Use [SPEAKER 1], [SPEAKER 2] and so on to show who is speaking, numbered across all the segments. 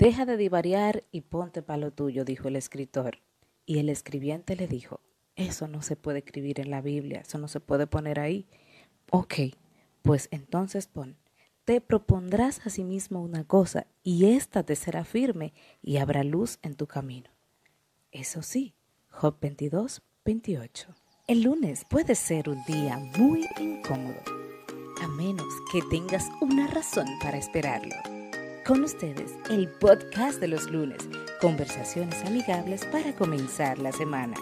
[SPEAKER 1] Deja de divariar y ponte para lo tuyo, dijo el escritor. Y el escribiente le dijo, eso no se puede escribir en la Biblia, eso no se puede poner ahí. Ok, pues entonces pon, te propondrás a sí mismo una cosa y ésta te será firme y habrá luz en tu camino. Eso sí, Job 22, 28. El lunes puede ser un día muy incómodo, a menos que tengas una razón para esperarlo. Con ustedes, el podcast de los lunes, conversaciones amigables para comenzar la semana.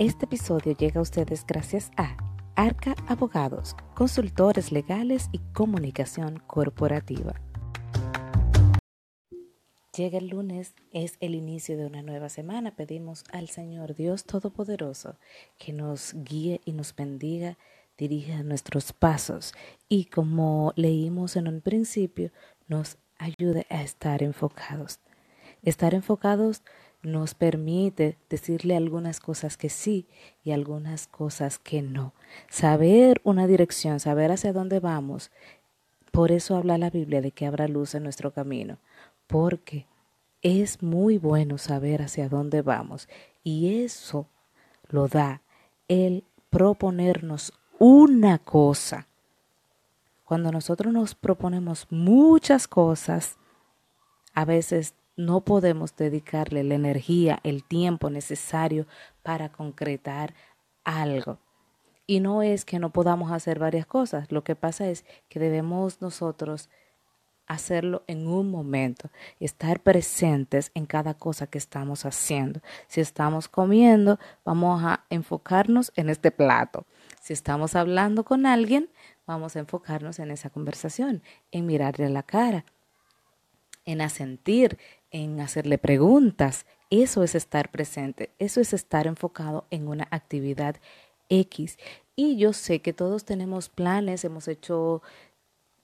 [SPEAKER 1] Este episodio llega a ustedes gracias a Arca Abogados, consultores legales y comunicación corporativa. Llega el lunes, es el inicio de una nueva semana. Pedimos al Señor Dios Todopoderoso que nos guíe y nos bendiga, dirija nuestros pasos y como leímos en un principio, nos ayude a estar enfocados. Estar enfocados nos permite decirle algunas cosas que sí y algunas cosas que no. Saber una dirección, saber hacia dónde vamos. Por eso habla la Biblia de que habrá luz en nuestro camino, porque es muy bueno saber hacia dónde vamos y eso lo da el proponernos una cosa. Cuando nosotros nos proponemos muchas cosas, a veces no podemos dedicarle la energía, el tiempo necesario para concretar algo. Y no es que no podamos hacer varias cosas, lo que pasa es que debemos nosotros hacerlo en un momento, estar presentes en cada cosa que estamos haciendo. Si estamos comiendo, vamos a enfocarnos en este plato. Si estamos hablando con alguien, vamos a enfocarnos en esa conversación, en mirarle la cara, en asentir, en hacerle preguntas. Eso es estar presente, eso es estar enfocado en una actividad X. Y yo sé que todos tenemos planes, hemos hecho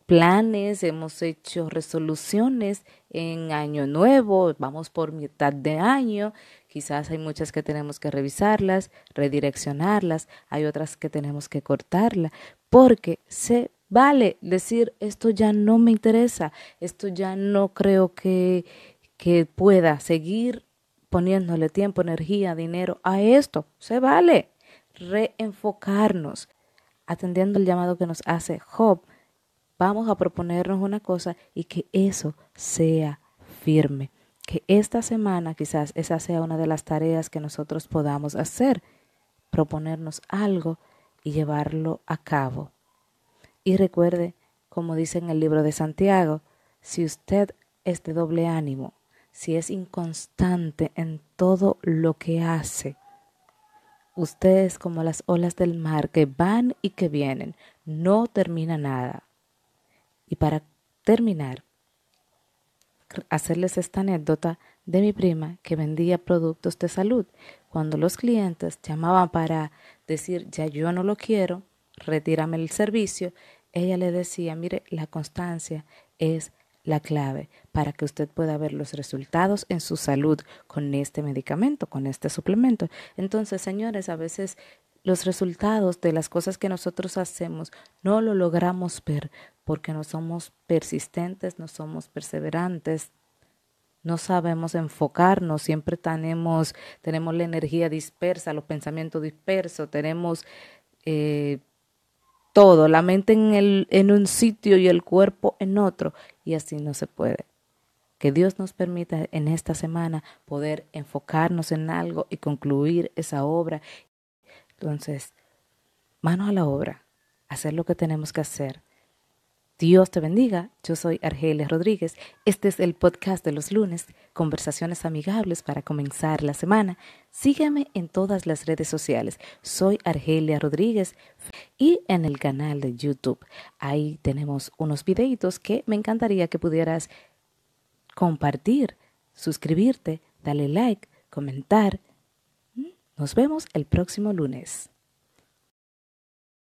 [SPEAKER 1] planes, hemos hecho resoluciones en año nuevo, vamos por mitad de año, quizás hay muchas que tenemos que revisarlas, redireccionarlas, hay otras que tenemos que cortarlas, porque se vale decir esto ya no me interesa, esto ya no creo que, que pueda seguir poniéndole tiempo, energía, dinero a esto. Se vale reenfocarnos, atendiendo el llamado que nos hace Job. Vamos a proponernos una cosa y que eso sea firme. Que esta semana quizás esa sea una de las tareas que nosotros podamos hacer, proponernos algo y llevarlo a cabo. Y recuerde, como dice en el libro de Santiago, si usted es de doble ánimo, si es inconstante en todo lo que hace, usted es como las olas del mar que van y que vienen, no termina nada. Y para terminar, hacerles esta anécdota de mi prima que vendía productos de salud. Cuando los clientes llamaban para decir, ya yo no lo quiero, retírame el servicio, ella le decía, mire, la constancia es la clave para que usted pueda ver los resultados en su salud con este medicamento, con este suplemento. Entonces, señores, a veces los resultados de las cosas que nosotros hacemos no lo logramos ver porque no somos persistentes, no somos perseverantes, no sabemos enfocarnos, siempre tenemos, tenemos la energía dispersa, los pensamientos dispersos, tenemos eh, todo, la mente en, el, en un sitio y el cuerpo en otro, y así no se puede. Que Dios nos permita en esta semana poder enfocarnos en algo y concluir esa obra. Entonces, mano a la obra, hacer lo que tenemos que hacer Dios te bendiga. Yo soy Argelia Rodríguez. Este es el podcast de los lunes, conversaciones amigables para comenzar la semana. Sígueme en todas las redes sociales. Soy Argelia Rodríguez y en el canal de YouTube. Ahí tenemos unos videitos que me encantaría que pudieras compartir, suscribirte, darle like, comentar. Nos vemos el próximo lunes.